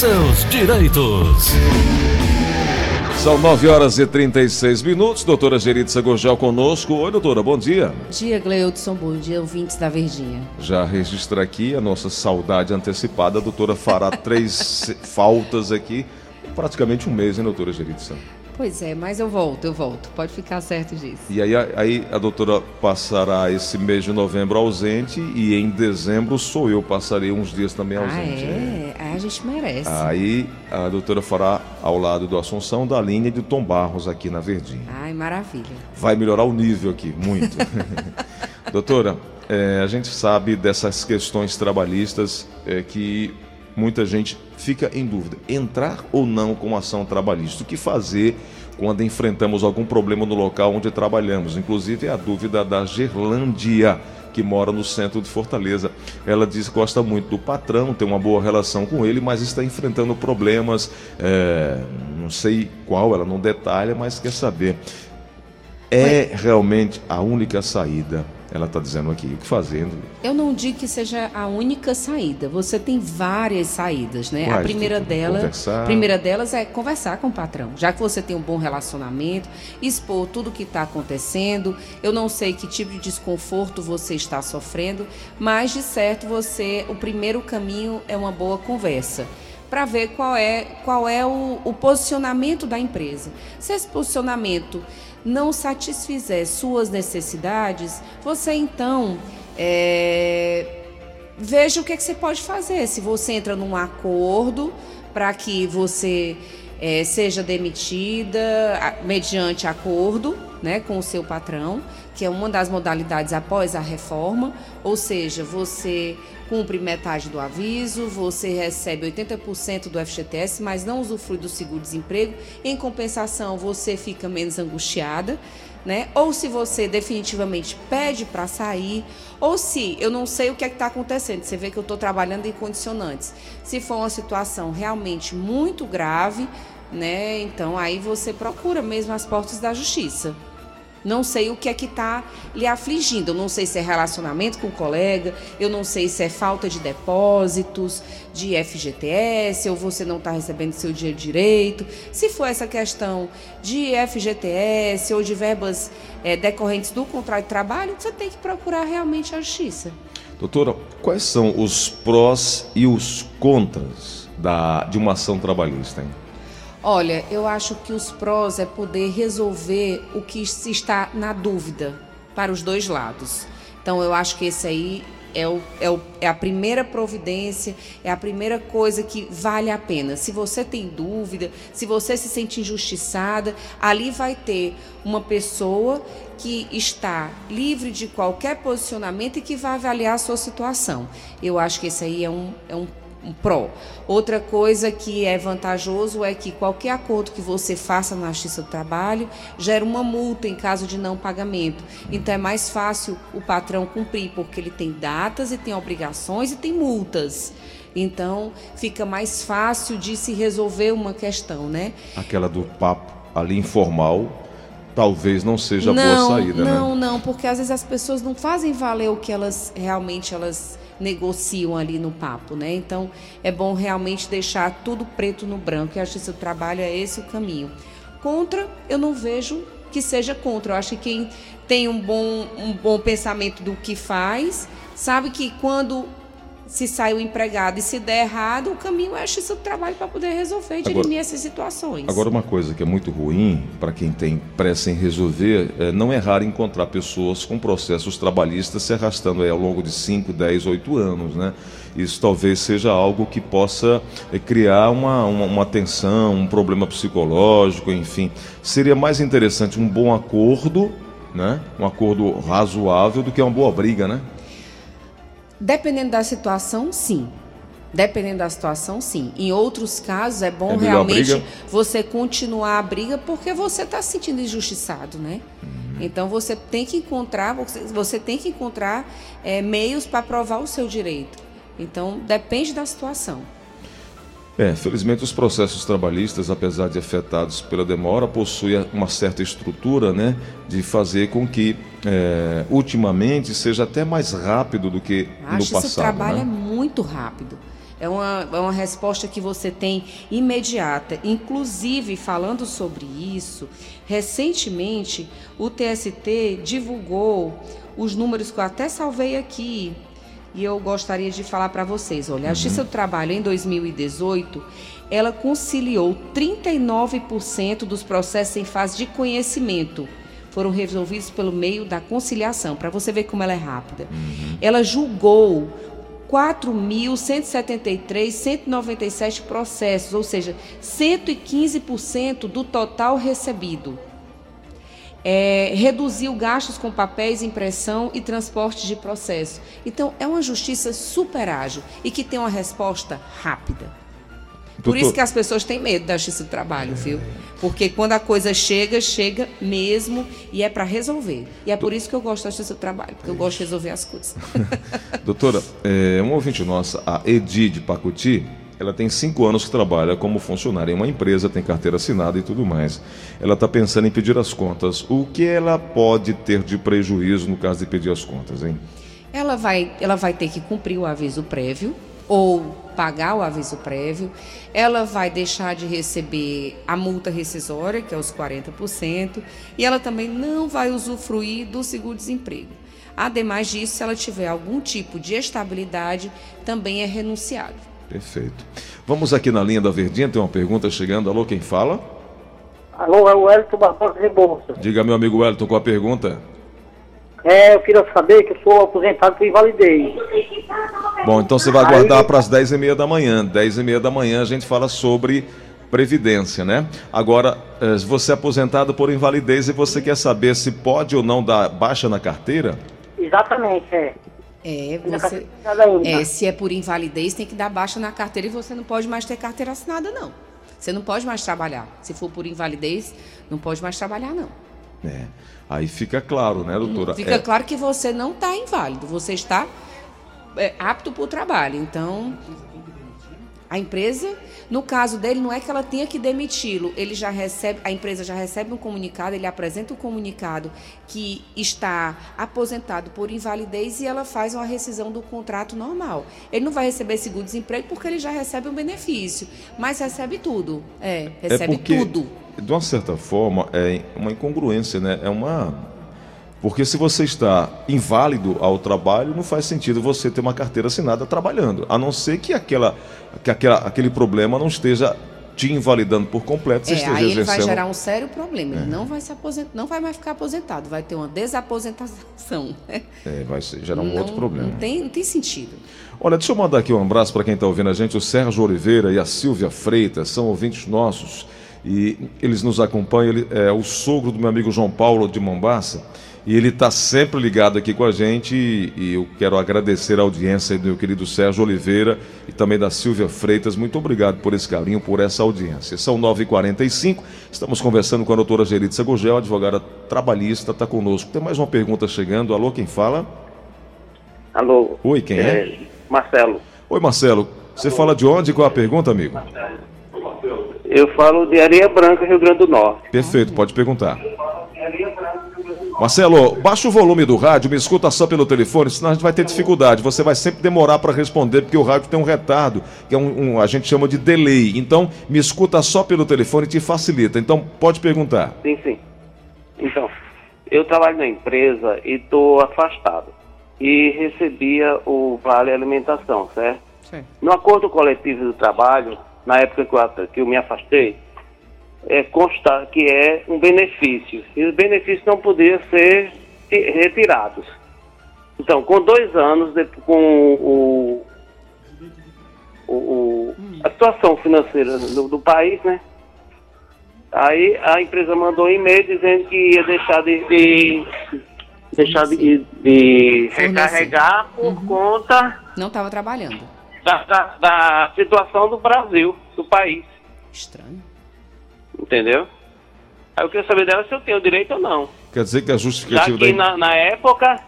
seus direitos. São 9 horas e 36 minutos. Doutora Geritza Gorgel conosco. Oi, doutora, bom dia. Bom dia, Gleudson. Bom dia, ouvintes da Verdinha. Já registra aqui a nossa saudade antecipada. A doutora fará três faltas aqui. Praticamente um mês, hein, doutora Geritza? Pois é, mas eu volto, eu volto. Pode ficar certo disso. E aí, aí a doutora passará esse mês de novembro ausente e em dezembro sou eu passarei uns dias também Ah, ausente. é? Aí a gente merece. Aí a doutora fará ao lado do Assunção da linha de Tom Barros aqui na Verdinha. Ai, maravilha. Vai melhorar o nível aqui, muito. doutora, é, a gente sabe dessas questões trabalhistas é, que muita gente fica em dúvida: entrar ou não com ação trabalhista? O que fazer quando enfrentamos algum problema no local onde trabalhamos? Inclusive a dúvida da Gerlândia, que mora no centro de Fortaleza. Ela diz que gosta muito do patrão, tem uma boa relação com ele, mas está enfrentando problemas, é, não sei qual, ela não detalha, mas quer saber. É realmente a única saída. Ela está dizendo aqui, o que fazendo? Eu não digo que seja a única saída. Você tem várias saídas, né? a primeira Conversar? primeira delas é conversar com o patrão. Já que você tem um bom relacionamento, expor tudo o que está acontecendo. Eu não sei que tipo de desconforto você está sofrendo, mas de certo você, o primeiro caminho é uma boa conversa para ver qual é, qual é o, o posicionamento da empresa. Se esse posicionamento não satisfizer suas necessidades, você então é, veja o que, é que você pode fazer. Se você entra num acordo para que você é, seja demitida mediante acordo né, com o seu patrão, que é uma das modalidades após a reforma, ou seja, você cumpre metade do aviso, você recebe 80% do FGTS, mas não usufrui do seguro-desemprego. Em compensação, você fica menos angustiada. Né? Ou se você definitivamente pede para sair, ou se eu não sei o que é está acontecendo, você vê que eu estou trabalhando em condicionantes. Se for uma situação realmente muito grave, né? Então aí você procura mesmo as portas da justiça. Não sei o que é que está lhe afligindo. Eu não sei se é relacionamento com o colega, eu não sei se é falta de depósitos, de FGTS, ou você não está recebendo seu dinheiro direito. Se for essa questão de FGTS ou de verbas eh, decorrentes do contrato de trabalho, você tem que procurar realmente a justiça. Doutora, quais são os prós e os contras da, de uma ação trabalhista? Hein? Olha, eu acho que os prós é poder resolver o que se está na dúvida para os dois lados. Então, eu acho que esse aí é, o, é, o, é a primeira providência, é a primeira coisa que vale a pena. Se você tem dúvida, se você se sente injustiçada, ali vai ter uma pessoa que está livre de qualquer posicionamento e que vai avaliar a sua situação. Eu acho que esse aí é um, é um um pró. Outra coisa que é vantajoso é que qualquer acordo que você faça na Justiça do Trabalho gera uma multa em caso de não pagamento. Então é mais fácil o patrão cumprir, porque ele tem datas e tem obrigações e tem multas. Então fica mais fácil de se resolver uma questão, né? Aquela do papo ali informal, talvez não seja a não, boa saída, não, né? não, porque às vezes as pessoas não fazem valer o que elas realmente elas negociam ali no papo, né? Então é bom realmente deixar tudo preto no branco. E a justiça do trabalho é esse o caminho. Contra, eu não vejo que seja contra. Eu acho que quem tem um bom, um bom pensamento do que faz, sabe que quando se sai o empregado e se der errado, o caminho é a justiça do trabalho para poder resolver e dirimir essas situações. Agora, uma coisa que é muito ruim para quem tem pressa em resolver é não é raro encontrar pessoas com processos trabalhistas se arrastando aí ao longo de 5, 10, 8 anos, né? Isso talvez seja algo que possa é, criar uma, uma, uma tensão, um problema psicológico, enfim. Seria mais interessante um bom acordo, né? Um acordo razoável do que uma boa briga, né? Dependendo da situação, sim. Dependendo da situação, sim. Em outros casos, é bom É realmente você continuar a briga porque você está se sentindo injustiçado, né? Uhum. Então você tem que encontrar, você, você tem que encontrar é, meios para provar o seu direito. Então depende da situação. É, felizmente os processos trabalhistas, apesar de afetados pela demora, possuem uma certa estrutura, né, de fazer com que é, ultimamente seja até mais rápido do que A no justiça do passado. trabalho é né? muito rápido. É uma, é uma resposta que você tem imediata. Inclusive, falando sobre isso, recentemente o TST divulgou os números que eu até salvei aqui. E eu gostaria de falar para vocês. Olha, a Justiça do Trabalho em 2018, ela conciliou 39% dos processos em fase de conhecimento foram resolvidos pelo meio da conciliação, para você ver como ela é rápida. Uhum. Ela julgou 4.173.197 processos, ou seja, 115% do total recebido. É, reduziu gastos com papéis, impressão e transporte de processo. Então, é uma justiça super ágil e que tem uma resposta rápida. Por isso que as pessoas têm medo da justiça do trabalho, viu? Porque quando a coisa chega, chega mesmo e é para resolver. E é por isso que eu gosto da justiça do trabalho, porque eu gosto de resolver as coisas. Doutora, é, uma ouvinte nossa, a Edi de Pacuti, ela tem cinco anos que trabalha como funcionária em uma empresa, tem carteira assinada e tudo mais. Ela está pensando em pedir as contas. O que ela pode ter de prejuízo no caso de pedir as contas, hein? Ela vai, ela vai ter que cumprir o aviso prévio ou pagar o aviso prévio, ela vai deixar de receber a multa rescisória, que é os 40%, e ela também não vai usufruir do seguro-desemprego. Ademais disso, se ela tiver algum tipo de estabilidade, também é renunciável. Perfeito. Vamos aqui na linha da Verdinha, tem uma pergunta chegando. Alô, quem fala? Alô, é o Elton Barbosa Rebouça. Diga, meu amigo Elton, qual a pergunta? É, eu queria saber que eu sou aposentado por invalidez. Bom, então você vai aguardar para as 10 e meia da manhã. 10 e meia da manhã a gente fala sobre Previdência, né? Agora, eh, você é aposentado por invalidez e você quer saber se pode ou não dar baixa na carteira? Exatamente, é. É, você, é, se é por invalidez, tem que dar baixa na carteira e você não pode mais ter carteira assinada, não. Você não pode mais trabalhar. Se for por invalidez, não pode mais trabalhar, não. É. Aí fica claro, né, doutora? Fica é... claro que você não está inválido, você está é, apto para o trabalho. Então, a empresa, no caso dele, não é que ela tenha que demiti-lo, ele já recebe, a empresa já recebe um comunicado, ele apresenta um comunicado que está aposentado por invalidez e ela faz uma rescisão do contrato normal. Ele não vai receber seguro-desemprego porque ele já recebe um benefício, mas recebe tudo. É, recebe é porque... tudo de uma certa forma, é uma incongruência, né? É uma. Porque se você está inválido ao trabalho, não faz sentido você ter uma carteira assinada trabalhando, a não ser que, aquela, que aquela, aquele problema não esteja te invalidando por completo. Você é, esteja aí ele exercendo... vai gerar um sério problema. Ele é. não vai se aposentar, não vai mais ficar aposentado, vai ter uma desaposentação. É, vai gerar um não, outro problema. Não tem, não tem sentido. Olha, deixa eu mandar aqui um abraço para quem está ouvindo a gente, o Sérgio Oliveira e a Silvia Freitas, são ouvintes nossos e eles nos acompanham. Ele é o sogro do meu amigo João Paulo de Mombasa e ele está sempre ligado aqui com a gente. E, eu quero agradecer a audiência do meu querido Sérgio Oliveira e também da Silvia Freitas. Muito obrigado por esse carinho, por essa audiência. São 9h45, estamos conversando com a doutora Geritza Gugel, advogada trabalhista, está conosco. Tem mais uma pergunta chegando. Alô, quem fala? Alô. Oi, quem é? é? Marcelo. Oi, Marcelo. Você Alô. fala de onde? Qual a pergunta, amigo? Marcelo. Eu falo de Areia Branca, Rio Grande do Norte. Perfeito, pode perguntar. Marcelo, baixa o volume do rádio, me escuta só pelo telefone, senão a gente vai ter dificuldade. Você vai sempre demorar para responder, porque o rádio tem um retardo, que é um, um, a gente chama de delay. Então, me escuta só pelo telefone te facilita. Então, pode perguntar. Sim, sim. Então, eu trabalho na empresa e estou afastado. E recebia o Vale Alimentação, certo? Sim. No acordo coletivo do trabalho, na época que eu, que eu me afastei, é constar que é um benefício. E os benefícios não podiam ser retirados. Então, com dois anos, com o, o, o a situação financeira do, do, país, né? Aí a empresa mandou um e-mail dizendo que ia deixar de, de deixar de, de recarregar por uhum. conta. Não estava trabalhando da, da, da situação do Brasil, do país. Estranho. Entendeu? Aí eu queria saber dela se eu tenho direito ou não. Quer dizer que a justificativa Já que da... na, na época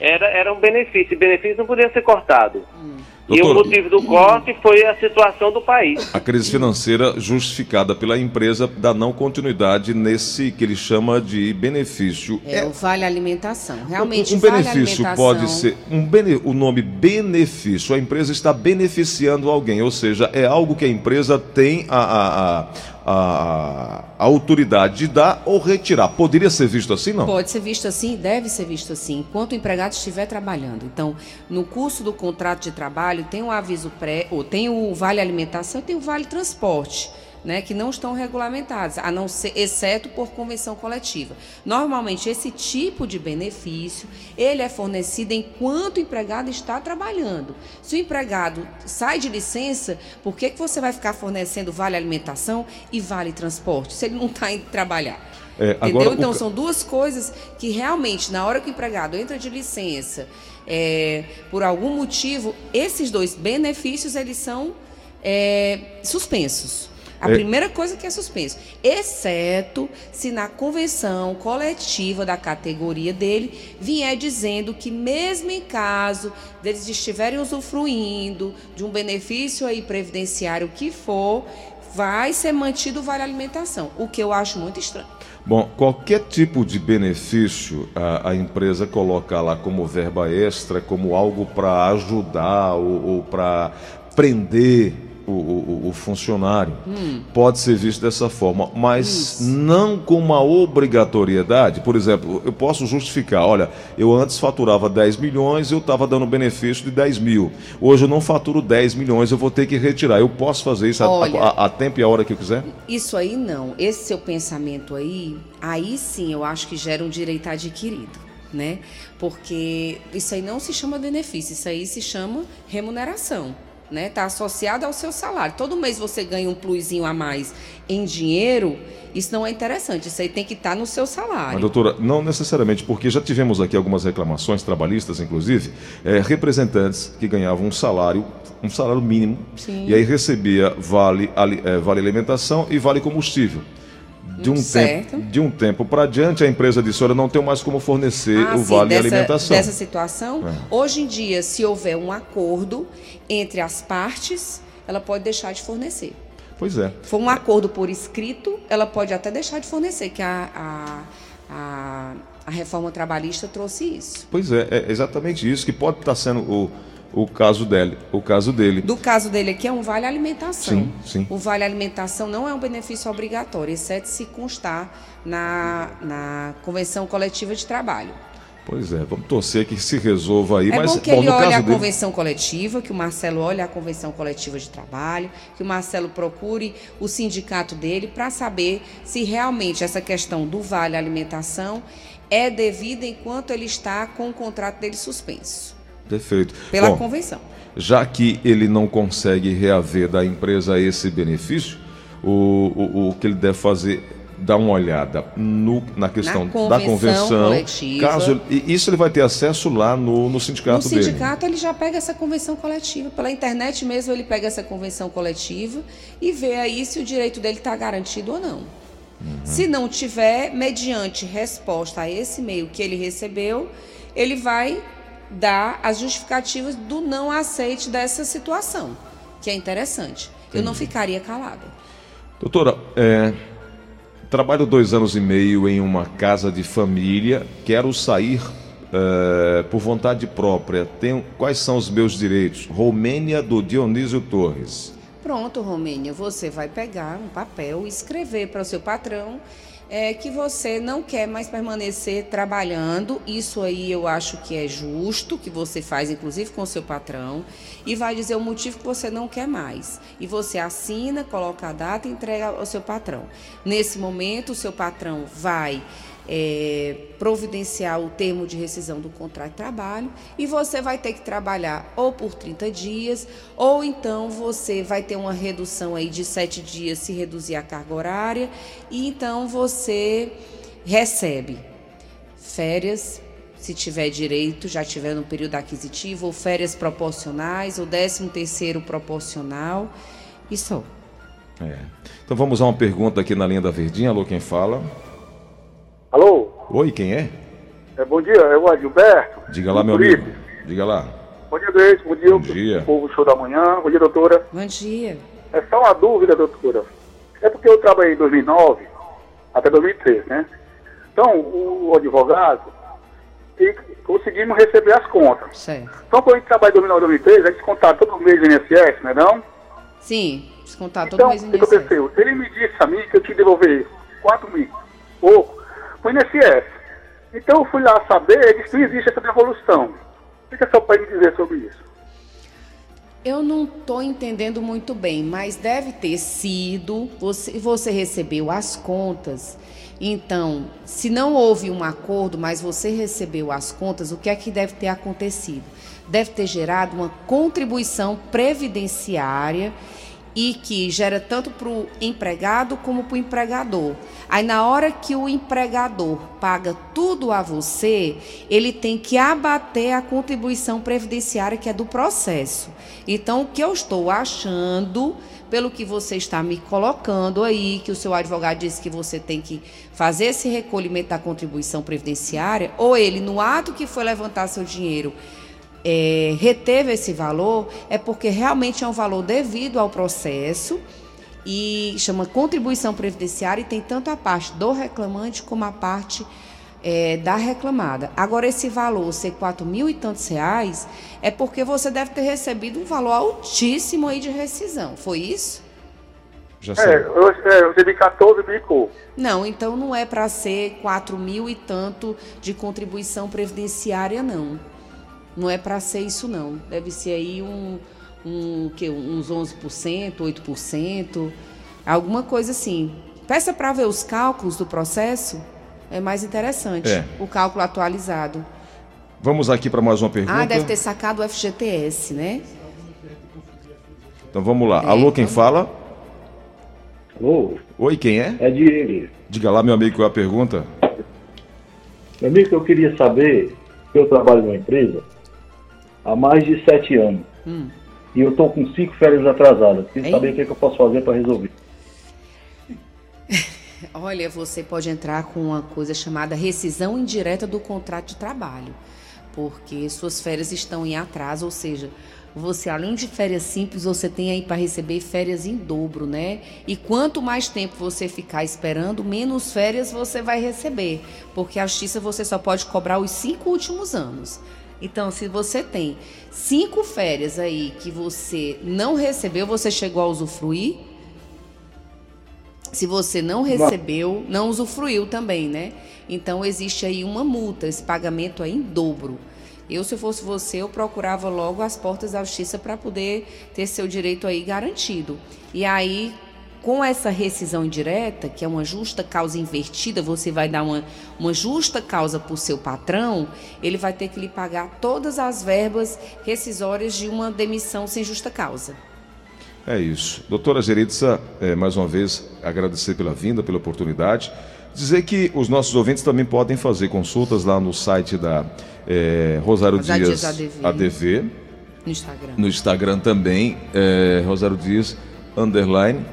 era, era um benefício, e benefício não podia ser cortado. Hum. Doutor, e o motivo do corte foi a situação do país. A crise financeira justificada pela empresa da não continuidade nesse que ele chama de benefício. É, é o vale alimentação. Realmente, um, um vale benefício pode ser um bene, o nome benefício. A empresa está beneficiando alguém, ou seja, é algo que a empresa tem a, a, a a, a, autoridade de dar ou retirar. Poderia ser visto assim, não? Pode ser visto assim, deve ser visto assim, enquanto o empregado estiver trabalhando. Então, no curso do contrato de trabalho, tem o aviso pré, ou tem o vale alimentação e tem o vale transporte né, que não estão regulamentadas, a não ser, exceto por convenção coletiva. Normalmente, esse tipo de benefício, ele é fornecido enquanto o empregado está trabalhando. Se o empregado sai de licença, por que, que você vai ficar fornecendo vale alimentação e vale transporte, se ele não está indo trabalhar? É, Entendeu? Então, o... são duas coisas que realmente, na hora que o empregado entra de licença, é, por algum motivo, esses dois benefícios, eles são é, suspensos. A é... primeira coisa que é suspenso, exceto se na convenção coletiva da categoria dele vier dizendo que mesmo em caso deles estiverem usufruindo de um benefício aí previdenciário que for, vai ser mantido o vale alimentação, o que eu acho muito estranho. Bom, qualquer tipo de benefício a, a empresa coloca lá como verba extra, como algo para ajudar ou, ou para prender o, o, o funcionário. Hum. Pode ser visto dessa forma, mas Isso. não com uma obrigatoriedade. Por exemplo, eu posso justificar: olha, eu antes faturava 10 milhões, eu estava dando benefício de 10 mil. Hoje eu não faturo 10 milhões, eu vou ter que retirar. Eu posso fazer isso olha, a, a, a tempo e a hora que eu quiser? Isso aí não. Esse seu pensamento aí, aí sim eu acho que gera um direito adquirido. Né? Porque isso aí não se chama benefício, isso aí se chama remuneração né? Está associado ao seu salário. Todo mês você ganha um plusinho a mais em dinheiro, isso não é interessante. Isso aí tem que estar tá no seu salário. Mas, doutora, não necessariamente, porque já tivemos aqui algumas reclamações trabalhistas, inclusive, é, representantes que ganhavam um salário, um salário mínimo, Sim. e aí recebia vale, é, vale alimentação e vale combustível de um certo. tempo de um tempo para diante a empresa olha não tem mais como fornecer ah, o sim, vale dessa, alimentação. dessa situação. É. hoje em dia se houver um acordo entre as partes ela pode deixar de fornecer. Pois é. For um acordo por escrito ela pode até deixar de fornecer que a, a, a, a reforma trabalhista trouxe isso. Pois é é exatamente isso que pode estar sendo o o caso dele, o caso dele. Do caso dele aqui é um vale alimentação. Sim, sim. O vale alimentação não é um benefício obrigatório, exceto se constar na, na convenção coletiva de trabalho. Pois é, vamos torcer que se resolva aí. É mas, bom que bom, ele olhe a dele... convenção coletiva, que o Marcelo olhe a convenção coletiva de trabalho, que o Marcelo procure o sindicato dele para saber se realmente essa questão do vale alimentação é devida enquanto ele está com o contrato dele suspenso. Perfeito. Pela Bom, convenção. Já que ele não consegue reaver da empresa esse benefício, o, o, o que ele deve fazer dar uma olhada no, na questão na da convenção. Coletiva. Caso isso ele vai ter acesso lá no, no sindicato dele. No sindicato ele já pega essa convenção coletiva. Pela internet mesmo ele pega essa convenção coletiva e vê aí se o direito dele está garantido ou não. Uhum. Se não tiver, mediante resposta a esse e-mail que ele recebeu, ele vai dar as justificativas do não aceite dessa situação, que é interessante. Entendi. Eu não ficaria calada. Doutora, é, trabalho dois anos e meio em uma casa de família, quero sair é, por vontade própria. Tenho, quais são os meus direitos? Romênia do Dionísio Torres. Pronto, Romênia, você vai pegar um papel e escrever para o seu patrão é que você não quer mais permanecer trabalhando. Isso aí eu acho que é justo, que você faz inclusive com o seu patrão, e vai dizer o motivo que você não quer mais. E você assina, coloca a data e entrega ao seu patrão. Nesse momento, o seu patrão vai é, providenciar o termo de rescisão do contrato de trabalho e você vai ter que trabalhar ou por 30 dias, ou então você vai ter uma redução aí de 7 dias se reduzir a carga horária, e então você recebe férias, se tiver direito, já tiver no período aquisitivo, ou férias proporcionais, ou 13 terceiro proporcional, e só. É. Então vamos a uma pergunta aqui na linha da Verdinha. Alô, quem fala? Alô? Oi, quem é? é bom dia, é o Adilberto. Diga lá, meu amigo. Diga lá. Bom dia, Deus. Bom dia, Bom dia. povo show da manhã. Bom dia, doutora. Bom dia. É só uma dúvida, doutora. É porque eu trabalhei em 2009 até 2013, né? Então, o advogado, e conseguimos receber as contas. Certo. Então, quando a gente trabalha em 2009 2013, a gente contava todo mês no INSS, não é não? Sim, descontar todo Então, mês o no que INSS. aconteceu? Ele me disse a mim que eu tinha que devolver 4 mil, pouco, pro INSS. Então, eu fui lá saber, que não existe essa devolução. O que é só para me dizer sobre isso? Eu não estou entendendo muito bem, mas deve ter sido. Você, você recebeu as contas. Então, se não houve um acordo, mas você recebeu as contas, o que é que deve ter acontecido? Deve ter gerado uma contribuição previdenciária e que gera tanto para o empregado como para o empregador. Aí, na hora que o empregador paga tudo a você, ele tem que abater a contribuição previdenciária que é do processo. Então, o que eu estou achando, pelo que você está me colocando aí, que o seu advogado disse que você tem que fazer esse recolhimento da contribuição previdenciária, ou ele, no ato que foi levantar seu dinheiro, é, reteve esse valor, é porque realmente é um valor devido ao processo e chama contribuição previdenciária e tem tanto a parte do reclamante como a parte é, da reclamada. Agora, esse valor ser quatro mil e tantos reais é porque você deve ter recebido um valor altíssimo aí de rescisão. Foi isso? Já É, sei. eu, é, eu recebi 14 mil e pouco. Não, então não é para ser quatro mil e tanto de contribuição previdenciária, não. Não é para ser isso, não. Deve ser aí um, um que uns 11%, 8%, alguma coisa assim. Peça para ver os cálculos do processo, é mais interessante. É. O cálculo atualizado. Vamos aqui para mais uma pergunta. Ah, deve ter sacado o FGTS, né? Então vamos lá. É, Alô, quem então- fala? Alô, Oi, quem é? é Diego. Diga lá, meu amigo, qual é a pergunta? Meu amigo, eu queria saber, que eu trabalho numa empresa há mais de sete anos. Hum. E eu estou com cinco férias atrasadas. Hein? saber o que, é que eu posso fazer para resolver. Olha, você pode entrar com uma coisa chamada rescisão indireta do contrato de trabalho, porque suas férias estão em atraso, ou seja, você além de férias simples, você tem aí para receber férias em dobro, né? E quanto mais tempo você ficar esperando, menos férias você vai receber, porque a justiça você só pode cobrar os cinco últimos anos. Então, se você tem cinco férias aí que você não recebeu, você chegou a usufruir, se você não recebeu, não usufruiu também, né? Então existe aí uma multa, esse pagamento é em dobro. Eu, se eu fosse você, eu procurava logo as portas da justiça para poder ter seu direito aí garantido. E aí, com essa rescisão indireta, que é uma justa causa invertida, você vai dar uma, uma justa causa para o seu patrão, ele vai ter que lhe pagar todas as verbas rescisórias de uma demissão sem justa causa. É isso. Doutora Geritza, é, mais uma vez, agradecer pela vinda, pela oportunidade. Dizer que os nossos ouvintes também podem fazer consultas lá no site da é, Rosário Rosário Dias Dias ADV. ADV, No Instagram. no Instagram também, é, Rosário Dias Underline,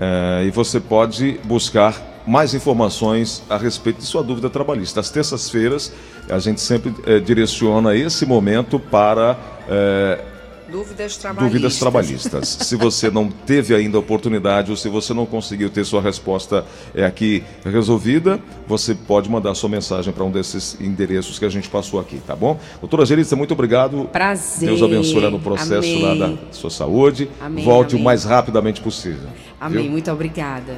é, e você pode buscar mais informações a respeito de sua dúvida trabalhista. Às terças-feiras, a gente sempre é, direciona esse momento para é, Dúvidas trabalhistas. dúvidas trabalhistas. se você não teve ainda a oportunidade ou se você não conseguiu ter sua resposta é, aqui resolvida, você pode mandar sua mensagem para um desses endereços que a gente passou aqui, tá bom? Doutora Geritza, muito obrigado. Prazer. Deus abençoe lá no processo Amém. lá da sua saúde. Amém, Volte amém. o mais rapidamente possível. Amém. viu? Muito obrigada.